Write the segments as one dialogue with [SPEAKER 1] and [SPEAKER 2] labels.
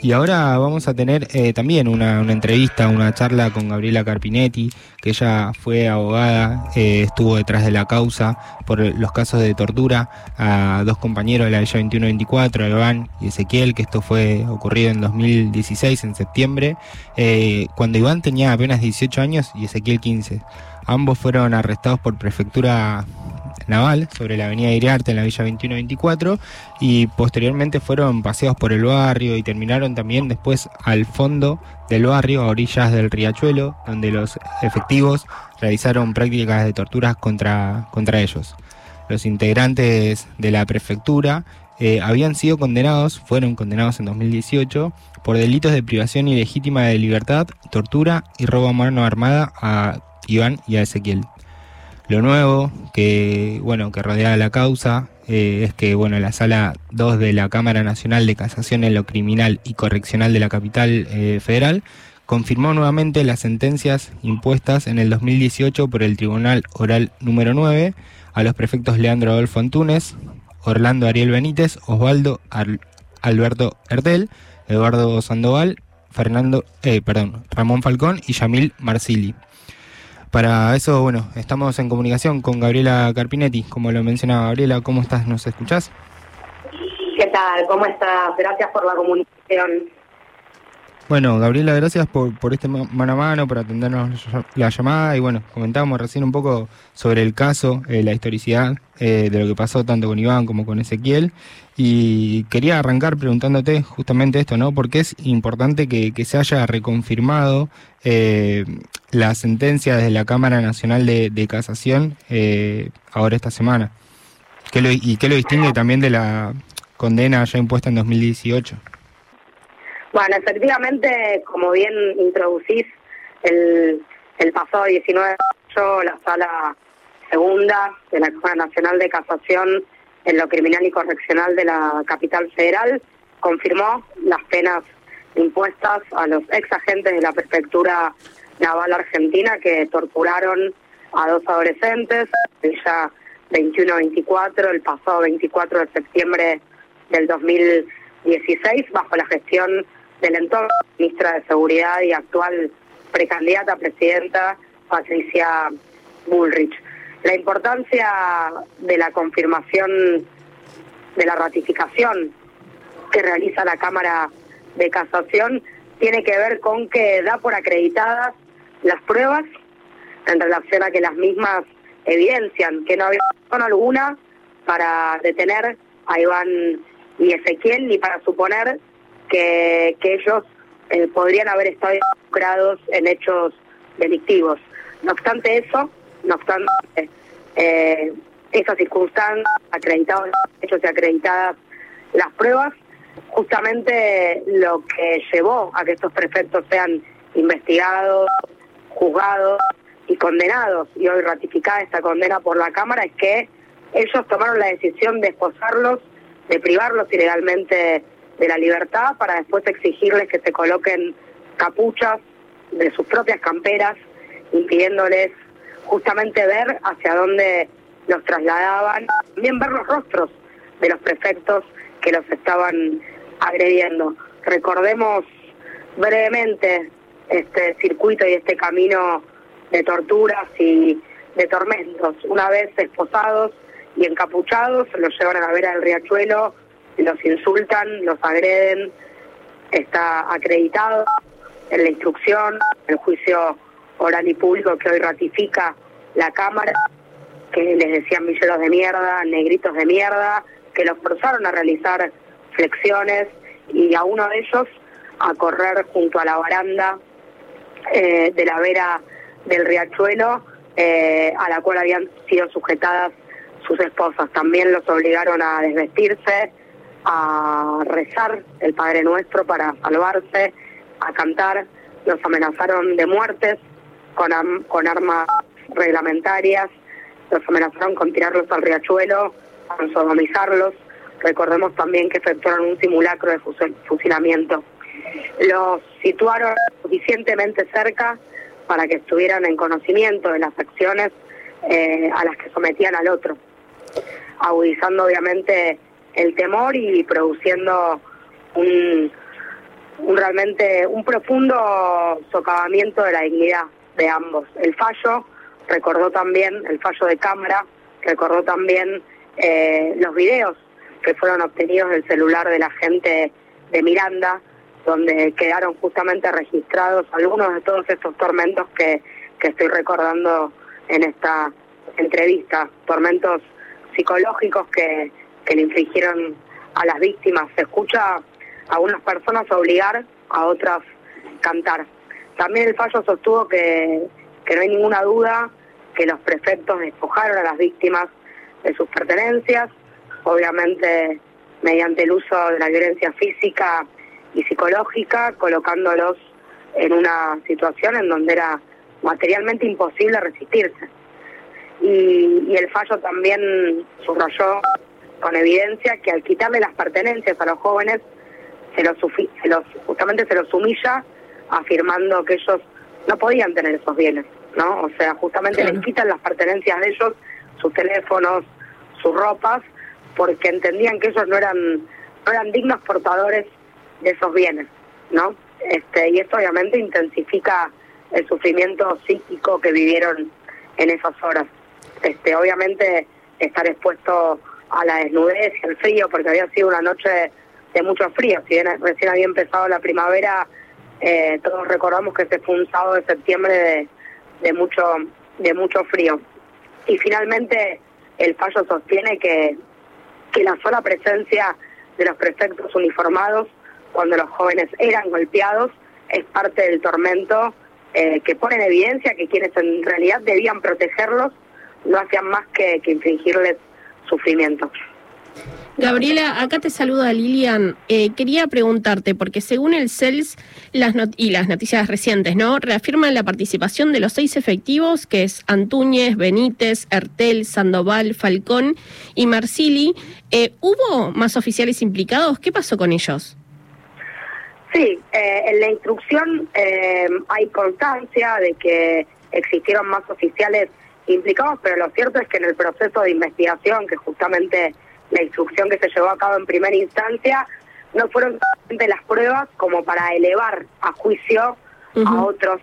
[SPEAKER 1] Y ahora vamos a tener eh, también una, entrevista, una charla con Gabriela Carpinetti, que ella fue abogada, eh, estuvo detrás de la causa por los casos de tortura a dos compañeros de la Villa 2124, Iván y Ezequiel, que esto fue ocurrido en 2016, en septiembre, eh, cuando Iván tenía apenas 18 años y Ezequiel 15. Ambos fueron arrestados por prefectura naval sobre la avenida Iriarte en la Villa 2124 y posteriormente fueron paseados por el barrio y terminaron también después al fondo del barrio, a orillas del riachuelo, donde los efectivos realizaron prácticas de torturas contra, contra ellos. Los integrantes de la prefectura eh, habían sido condenados, fueron condenados en 2018 por delitos de privación ilegítima de libertad, tortura y robo a mano armada a Iván y a Ezequiel. Lo nuevo que, bueno, que rodea la causa eh, es que bueno, la sala 2 de la Cámara Nacional de Casación en lo Criminal y Correccional de la Capital eh, Federal confirmó nuevamente las sentencias impuestas en el 2018 por el Tribunal Oral número 9 a los prefectos Leandro Adolfo Antunes, Orlando Ariel Benítez, Osvaldo Alberto Hertel, Eduardo Sandoval, Fernando, eh, perdón, Ramón Falcón y Yamil Marsili. Para eso, bueno, estamos en comunicación con Gabriela Carpinetti. Como lo mencionaba Gabriela, ¿cómo estás? ¿Nos escuchás?
[SPEAKER 2] ¿Qué tal? ¿Cómo estás? Gracias por la comunicación.
[SPEAKER 1] Bueno, Gabriela, gracias por, por este mano a mano, por atendernos la llamada y bueno, comentábamos recién un poco sobre el caso, eh, la historicidad eh, de lo que pasó tanto con Iván como con Ezequiel y quería arrancar preguntándote justamente esto, ¿no? Porque es importante que, se haya reconfirmado eh, la sentencia desde la Cámara Nacional de, Casación ahora esta semana. ¿Qué ¿Y qué lo distingue también de la condena ya impuesta en 2018?
[SPEAKER 2] Bueno, efectivamente, como bien introducís, el, el pasado 19 de mayo la sala segunda de la Cámara Nacional de Casación en lo criminal y correccional de la capital federal confirmó las penas impuestas a los ex agentes de la prefectura naval argentina que torturaron a dos adolescentes, ya 21-24, el pasado 24 de septiembre del 2016, bajo la gestión del entorno, ministra de Seguridad y actual precandidata a presidenta, Patricia Bullrich. La importancia de la confirmación de la ratificación que realiza la Cámara de Casación tiene que ver con que da por acreditadas las pruebas en relación a que las mismas evidencian que no había razón alguna para detener a Iván y Ezequiel ni para suponer que, ellos eh, podrían haber estado involucrados en hechos delictivos. No obstante eso, no obstante eh, esas circunstancias, acreditados hechos y acreditadas las pruebas, justamente lo que llevó a que estos prefectos sean investigados, juzgados y condenados, y hoy ratificada esta condena por la Cámara, es que ellos tomaron la decisión de esposarlos, de privarlos ilegalmente de la libertad para después exigirles que se coloquen capuchas de sus propias camperas, impidiéndoles justamente ver hacia dónde los trasladaban, también ver los rostros de los prefectos que los estaban agrediendo. Recordemos brevemente este circuito y este camino de torturas y de tormentos. Una vez esposados y encapuchados, los llevan a ver al riachuelo los insultan, los agreden, está acreditado en la instrucción, el juicio oral y público que hoy ratifica la Cámara, que les decían milleros de mierda, negritos de mierda, que los forzaron a realizar flexiones y a uno de ellos a correr junto a la baranda eh, de la vera del riachuelo, eh, a la cual habían sido sujetadas sus esposas. También los obligaron a desvestirse, a rezar el Padre Nuestro para salvarse, a cantar, los amenazaron de muertes con, con armas reglamentarias, los amenazaron con tirarlos al riachuelo, con sodomizarlos. Recordemos también que efectuaron un simulacro de fusilamiento. Los situaron suficientemente cerca para que estuvieran en conocimiento de las acciones eh, a las que sometían al otro, agudizando obviamente el temor y produciendo un, realmente un profundo socavamiento de la dignidad de ambos. El fallo recordó también, el fallo de cámara, recordó también eh, los videos que fueron obtenidos del celular de la gente de Miranda, donde quedaron justamente registrados algunos de todos estos tormentos que, que estoy recordando en esta entrevista, tormentos psicológicos que, que le infligieron a las víctimas. Se escucha a unas personas obligar, a otras cantar. También el fallo sostuvo que, que no hay ninguna duda que los prefectos despojaron a las víctimas de sus pertenencias, obviamente mediante el uso de la violencia física y psicológica, colocándolos en una situación en donde era materialmente imposible resistirse. Y, y el fallo también subrayó con evidencia que al quitarle las pertenencias a los jóvenes, se los, se los, justamente se los humilla afirmando que ellos no podían tener esos bienes, ¿no? O sea, justamente les quitan las pertenencias de ellos, sus teléfonos, sus ropas, porque entendían que ellos no eran, no eran dignos portadores de esos bienes, ¿no? Este, y esto obviamente intensifica el sufrimiento psíquico que vivieron en esas horas. Este, obviamente estar expuesto a la desnudez y al frío, porque había sido una noche de mucho frío. Si bien recién había empezado la primavera, eh, todos recordamos que ese fue un sábado de septiembre de, de mucho de mucho frío. Y finalmente el fallo sostiene que, que la sola presencia de los prefectos uniformados cuando los jóvenes eran golpeados es parte del tormento eh, que pone en evidencia que quienes en realidad debían protegerlos no hacían más que, infligirles sufrimiento.
[SPEAKER 3] Gabriela, acá te saluda Lilian. Eh, quería preguntarte, porque según el CELS las y las noticias recientes, ¿no? Reafirman la participación de los seis efectivos, que es Antúñez, Benítez, Ertel, Sandoval, Falcón y Marsili. Eh, ¿Hubo más oficiales implicados? ¿Qué pasó con ellos?
[SPEAKER 2] Sí, eh, en la instrucción hay constancia de que existieron más oficiales implicados, pero lo cierto es que en el proceso de investigación, que justamente la instrucción que se llevó a cabo en primera instancia, no fueron suficientes las pruebas como para elevar a juicio a otros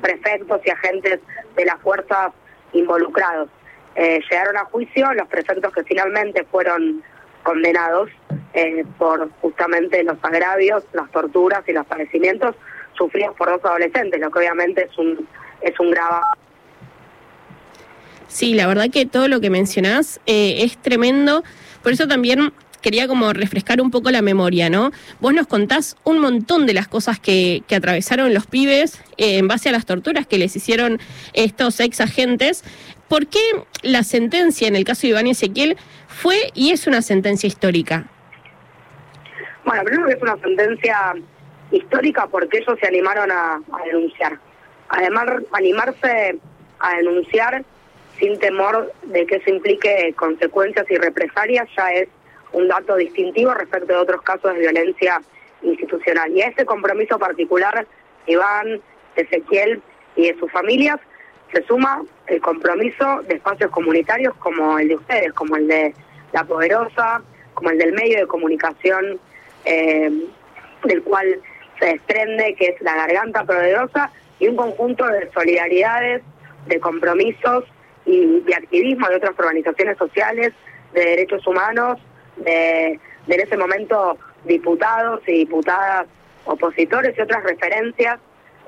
[SPEAKER 2] prefectos y agentes de las fuerzas involucrados. Eh, llegaron a juicio los prefectos que finalmente fueron condenados eh, por justamente los agravios, las torturas y los padecimientos sufridos por dos adolescentes, lo que obviamente es un es un grave
[SPEAKER 3] Sí, la verdad que todo lo que mencionás eh, es tremendo. Por eso también quería como refrescar un poco la memoria, ¿no? Vos nos contás un montón de las cosas que, que atravesaron los pibes eh, en base a las torturas que les hicieron estos ex agentes. ¿Por qué la sentencia en el caso de Iván Ezequiel fue y es una sentencia histórica?
[SPEAKER 2] Bueno, primero que es una sentencia histórica porque ellos se animaron a denunciar. Además, animarse a denunciar sin temor de que eso implique consecuencias y represalias, ya es un dato distintivo respecto de otros casos de violencia institucional. Y a ese compromiso particular, Iván, Ezequiel y de sus familias, se suma el compromiso de espacios comunitarios como el de ustedes, como el de La Poderosa, como el del medio de comunicación eh, del cual se desprende, que es la Garganta Poderosa, y un conjunto de solidaridades, de compromisos y de activismo de otras organizaciones sociales, de derechos humanos, de, en ese momento diputados y diputadas opositores y otras referencias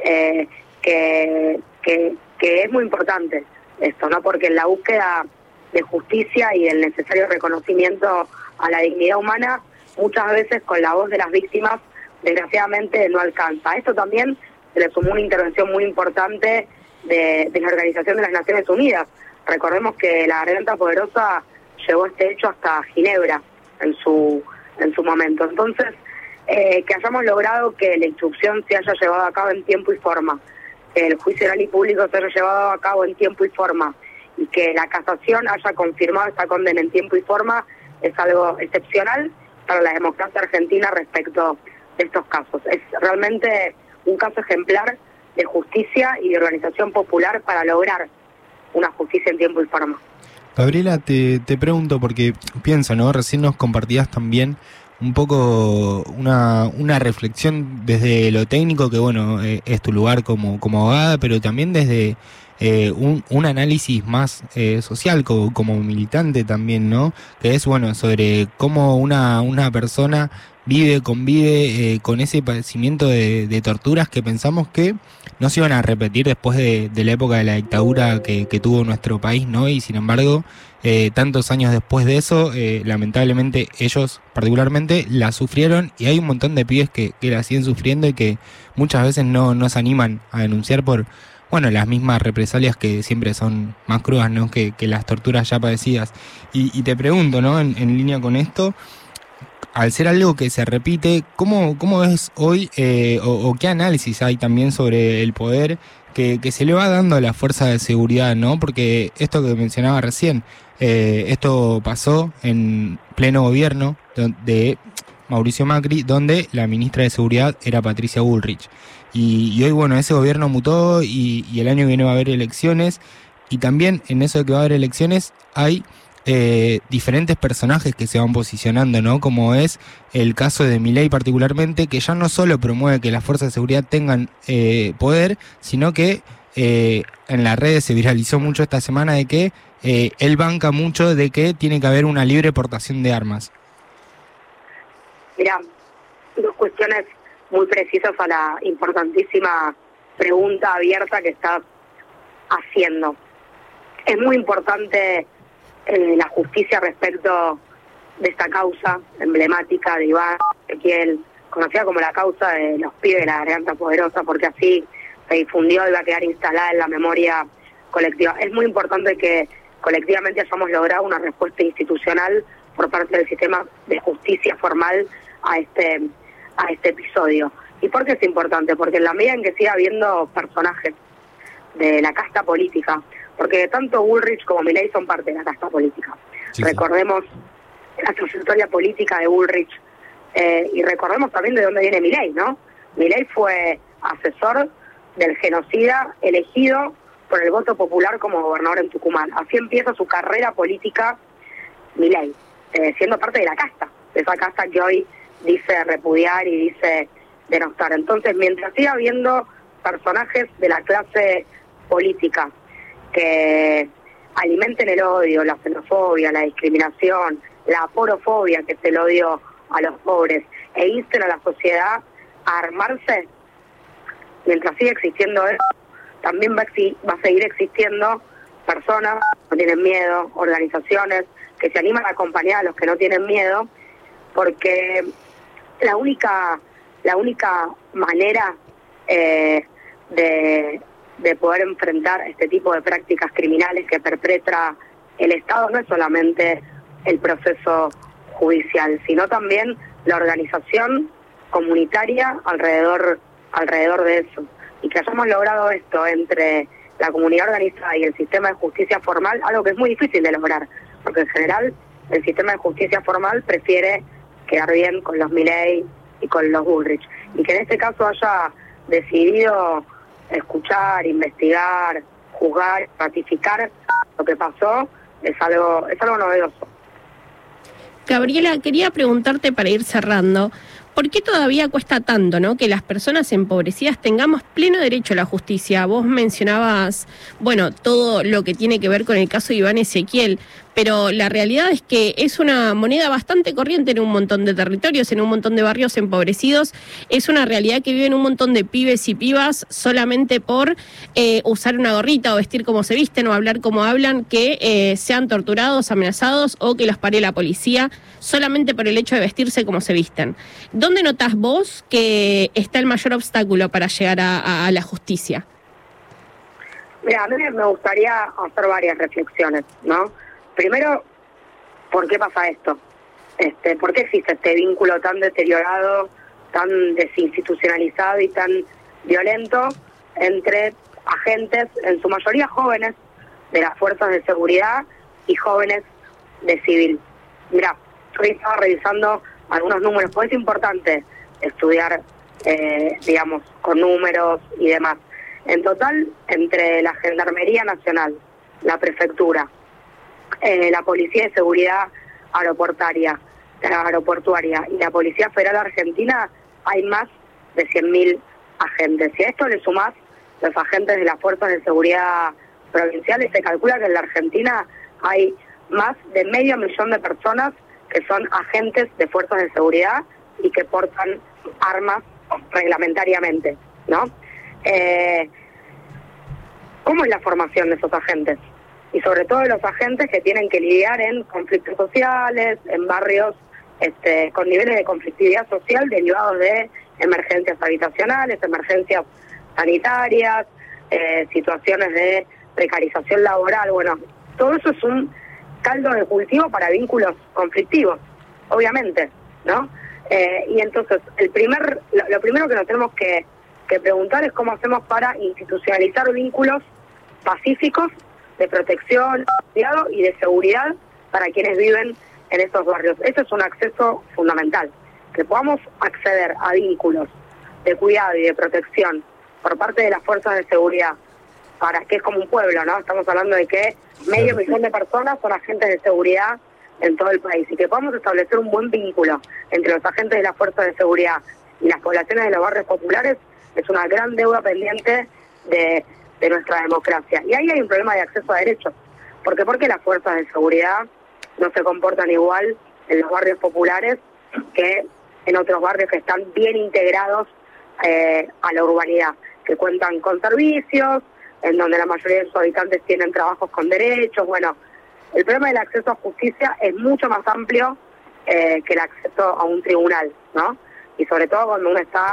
[SPEAKER 2] eh, que, que, que es muy importante esto, ¿no? Porque en la búsqueda de justicia y del necesario reconocimiento a la dignidad humana, muchas veces con la voz de las víctimas, desgraciadamente no alcanza. Esto también se le sumó una intervención muy importante de, de la Organización de las Naciones Unidas, Recordemos que la Garganta Poderosa llevó este hecho hasta Ginebra en su, en su momento. Entonces, eh, que hayamos logrado que la instrucción se haya llevado a cabo en tiempo y forma, que el juicio oral y público se haya llevado a cabo en tiempo y forma y que la casación haya confirmado esta condena en tiempo y forma es algo excepcional para la democracia argentina respecto de estos casos. Es realmente un caso ejemplar de justicia y de organización popular para lograr una justicia en tiempo y forma.
[SPEAKER 1] Gabriela, te, te pregunto porque pienso, ¿no? Recién nos compartías también un poco una, una reflexión desde lo técnico, que bueno, eh, es tu lugar como, como abogada, pero también desde eh, un, un, análisis más eh, social como, como, militante también, ¿no? Que es, bueno, sobre cómo una, una persona vive, convive eh, con ese padecimiento de, torturas que pensamos que no se iban a repetir después de, la época de la dictadura que, tuvo nuestro país, ¿no? Y sin embargo, eh, tantos años después de eso, eh, lamentablemente ellos particularmente la sufrieron y hay un montón de pibes que, que la siguen sufriendo y que muchas veces no, no se animan a denunciar por bueno, las mismas represalias que siempre son más crudas, ¿no? Que, las torturas ya padecidas. Y, y te pregunto, ¿no? En, en, línea con esto, al ser algo que se repite, ¿cómo, cómo es hoy eh, o, qué análisis hay también sobre el poder que, se le va dando a la fuerza de seguridad, ¿no? Porque esto que mencionaba recién, eh, esto pasó en pleno gobierno de Mauricio Macri, donde la ministra de Seguridad era Patricia Bullrich. Y, hoy, bueno, ese gobierno mutó y, y, el año viene va a haber elecciones. Y también en eso de que va a haber elecciones hay eh, diferentes personajes que se van posicionando, ¿no? Como es el caso de Milei particularmente, que ya no solo promueve que las fuerzas de seguridad tengan eh, poder, sino que eh, en las redes se viralizó mucho esta semana de que él banca mucho de que tiene que haber una libre portación de armas.
[SPEAKER 2] Mira, dos cuestiones muy precisas a la importantísima pregunta abierta que estás haciendo. Es muy importante eh, la justicia respecto de esta causa emblemática de Iván Ezequiel, conocida como la causa de los pibes de la garganta poderosa, porque así se difundió y va a quedar instalada en la memoria colectiva. Es muy importante que colectivamente hayamos logrado una respuesta institucional por parte del sistema de justicia formal a este a este episodio. ¿Y por qué es importante? Porque en la medida en que siga habiendo personajes de la casta política, porque tanto Bullrich como Milley son parte de la casta política. Sí, recordemos sí. la trayectoria política de Bullrich eh, y recordemos también de dónde viene Milley, ¿no? Milley fue asesor del genocida elegido por el voto popular como gobernador en Tucumán. Así empieza su carrera política Milley, eh, siendo parte de la casta, de esa casta que hoy dice repudiar y dice denostar. Entonces, mientras siga habiendo personajes de la clase política que alimenten el odio, la xenofobia, la discriminación, la aporofobia, que es el odio a los pobres, e insten a la sociedad a armarse, mientras siga existiendo eso, también va a, va a seguir existiendo personas que no tienen miedo, organizaciones que se animan a acompañar a los que no tienen miedo, porque la única la única manera eh, de, de poder enfrentar este tipo de prácticas criminales que perpetra el Estado no es solamente el proceso judicial, sino también la organización comunitaria alrededor alrededor de eso. Y que hayamos logrado esto entre la comunidad organizada y el sistema de justicia formal, algo que es muy difícil de lograr, porque en general el sistema de justicia formal prefiere quedar bien con los Milley y con los Bullrich. Y que en este caso haya decidido escuchar, investigar, juzgar, ratificar lo que pasó, es algo, es algo novedoso.
[SPEAKER 3] Gabriela, quería preguntarte para ir cerrando, ¿por qué todavía cuesta tanto ¿no? que las personas empobrecidas tengamos pleno derecho a la justicia? Vos mencionabas, bueno, todo lo que tiene que ver con el caso de Iván Ezequiel, pero la realidad es que es una moneda bastante corriente en un montón de territorios, en un montón de barrios empobrecidos. Es una realidad que viven un montón de pibes y pibas solamente por eh, usar una gorrita o vestir como se visten o hablar como hablan, que eh, sean torturados, amenazados o que los pare la policía solamente por el hecho de vestirse como se visten. ¿Dónde notas vos que está el mayor obstáculo para llegar a, a, la justicia?
[SPEAKER 2] Mira, a mí me gustaría hacer varias reflexiones, ¿no? Primero, ¿por qué pasa esto? Este, ¿Por qué existe este vínculo tan deteriorado, tan desinstitucionalizado y tan violento entre agentes, en su mayoría jóvenes, de las fuerzas de seguridad y jóvenes de civil? Mira, hoy estaba revisando algunos números, pues es importante estudiar, eh, digamos, con números y demás. En total, entre la Gendarmería Nacional, la Prefectura, eh, la Policía de Seguridad Aeroportaria aeroportuaria y la Policía Federal Argentina hay más de 100.000 agentes. Si a esto le sumás los agentes de las fuerzas de seguridad provinciales, se calcula que en la Argentina hay más de medio millón de personas que son agentes de fuerzas de seguridad y que portan armas reglamentariamente, ¿no? Eh, ¿Cómo es la formación de esos agentes? Y sobre todo los agentes que tienen que lidiar en conflictos sociales, en barrios este, con niveles de conflictividad social derivados de emergencias habitacionales, emergencias sanitarias, eh, situaciones de precarización laboral. Bueno, todo eso es un caldo de cultivo para vínculos conflictivos, obviamente, ¿no? Eh, y entonces, el primer, lo, primero que nos tenemos que, que preguntar es cómo hacemos para institucionalizar vínculos pacíficos de protección y de seguridad para quienes viven en estos barrios. Eso es un acceso fundamental, que podamos acceder a vínculos de cuidado y de protección por parte de las fuerzas de seguridad, para que es como un pueblo, ¿no? Estamos hablando de que medio millón de personas son agentes de seguridad en todo el país y que podamos establecer un buen vínculo entre los agentes de las fuerzas de seguridad y las poblaciones de los barrios populares es una gran deuda pendiente de, de nuestra democracia. Y ahí hay un problema de acceso a derechos. porque Porque las fuerzas de seguridad no se comportan igual en los barrios populares que en otros barrios que están bien integrados eh, a la urbanidad, que cuentan con servicios, en donde la mayoría de sus habitantes tienen trabajos con derechos. Bueno, el problema del acceso a justicia es mucho más amplio eh, que el acceso a un tribunal, ¿no? Y sobre todo cuando uno está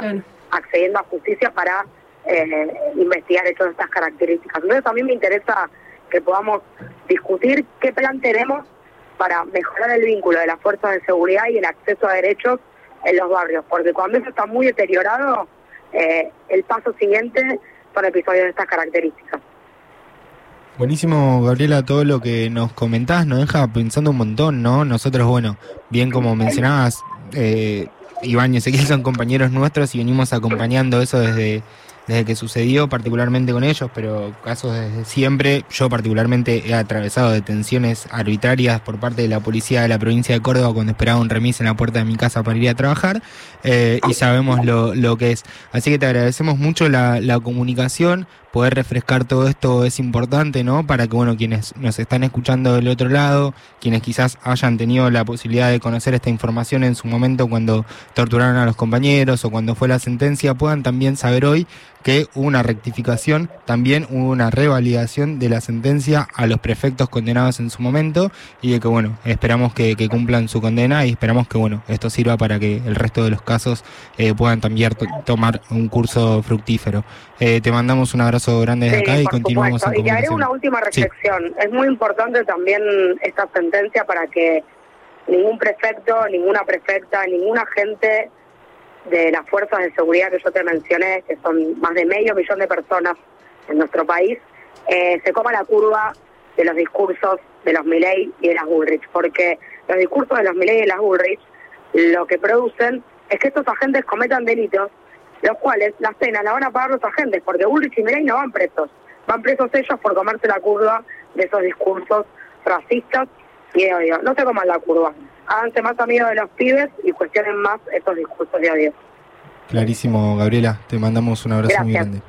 [SPEAKER 2] accediendo a justicia para eh, investigar de estas características. Entonces a mí me interesa que podamos discutir qué plan tenemos para mejorar el vínculo de las fuerzas de seguridad y el acceso a derechos en los barrios, porque cuando eso está muy deteriorado, eh, el paso siguiente son episodios de estas características.
[SPEAKER 1] Buenísimo, Gabriela, todo lo que nos comentás nos deja pensando un montón, ¿no? Nosotros, bueno, bien como mencionabas, eh, Iván y Ezequiel son compañeros nuestros y venimos acompañando eso desde desde que sucedió, particularmente con ellos, pero casos desde siempre. Yo particularmente he atravesado detenciones arbitrarias por parte de la policía de la provincia de Córdoba cuando esperaba un remis en la puerta de mi casa para ir a trabajar eh, y sabemos lo, lo, que es. Así que te agradecemos mucho la, la comunicación, poder refrescar todo esto es importante, ¿no? Para que, bueno, quienes nos están escuchando del otro lado, quienes quizás hayan tenido la posibilidad de conocer esta información en su momento cuando torturaron a los compañeros o cuando fue la sentencia, puedan también saber hoy que una rectificación, también hubo una revalidación de la sentencia a los prefectos condenados en su momento y de que, bueno, esperamos que, cumplan su condena y esperamos que, bueno, esto sirva para que el resto de los casos eh, puedan también tomar un curso fructífero. Eh, te mandamos un abrazo grande desde acá y continuamos
[SPEAKER 2] Y te haré una última reflexión. Es muy importante también esta sentencia para que ningún prefecto, ninguna prefecta, ningún agente de las fuerzas de seguridad que yo te mencioné, que son más de medio millón de personas en nuestro país, eh, se coma la curva de los discursos de los Milley y de las Bullrich, porque los discursos de los Milley y de las Bullrich lo que producen es que estos agentes cometan delitos los cuales las penas la van a pagar los agentes, porque Bullrich y Milei no van presos, van presos ellos por comerse la curva de esos discursos racistas y de odio. No se coman la curva, háganse más amigos de los pibes y cuestionen más estos discursos de odio.
[SPEAKER 1] Clarísimo, Gabriela, te mandamos un abrazo muy grande.